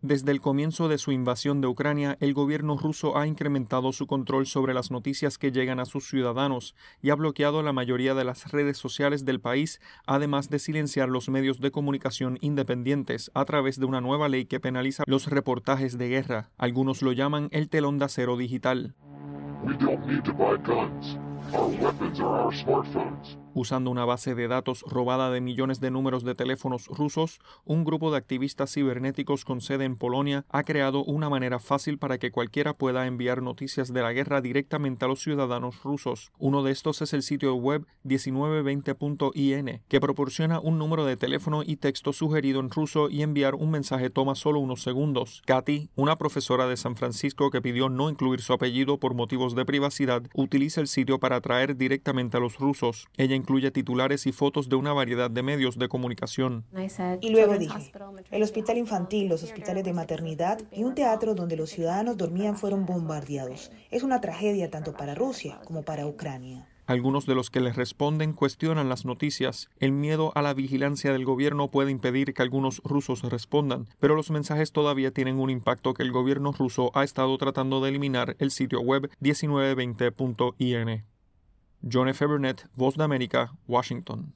Desde el comienzo de su invasión de Ucrania, el gobierno ruso ha incrementado su control sobre las noticias que llegan a sus ciudadanos y ha bloqueado la mayoría de las redes sociales del país, además de silenciar los medios de comunicación independientes a través de una nueva ley que penaliza los reportajes de guerra. Algunos lo llaman el telón de acero digital. Usando una base de datos robada de millones de números de teléfonos rusos, un grupo de activistas cibernéticos con sede en Polonia ha creado una manera fácil para que cualquiera pueda enviar noticias de la guerra directamente a los ciudadanos rusos. Uno de estos es el sitio web 1920.in, que proporciona un número de teléfono y texto sugerido en ruso y enviar un mensaje toma solo unos segundos. Katy, una profesora de San Francisco que pidió no incluir su apellido por motivos de privacidad, utiliza el sitio para atraer directamente a los rusos. Ella incluye titulares y fotos de una variedad de medios de comunicación. Y luego dije, el hospital infantil, los hospitales de maternidad y un teatro donde los ciudadanos dormían fueron bombardeados. Es una tragedia tanto para Rusia como para Ucrania. Algunos de los que les responden cuestionan las noticias. El miedo a la vigilancia del gobierno puede impedir que algunos rusos respondan, pero los mensajes todavía tienen un impacto que el gobierno ruso ha estado tratando de eliminar el sitio web 1920.in. John F. Burnett, Voz de América, Washington.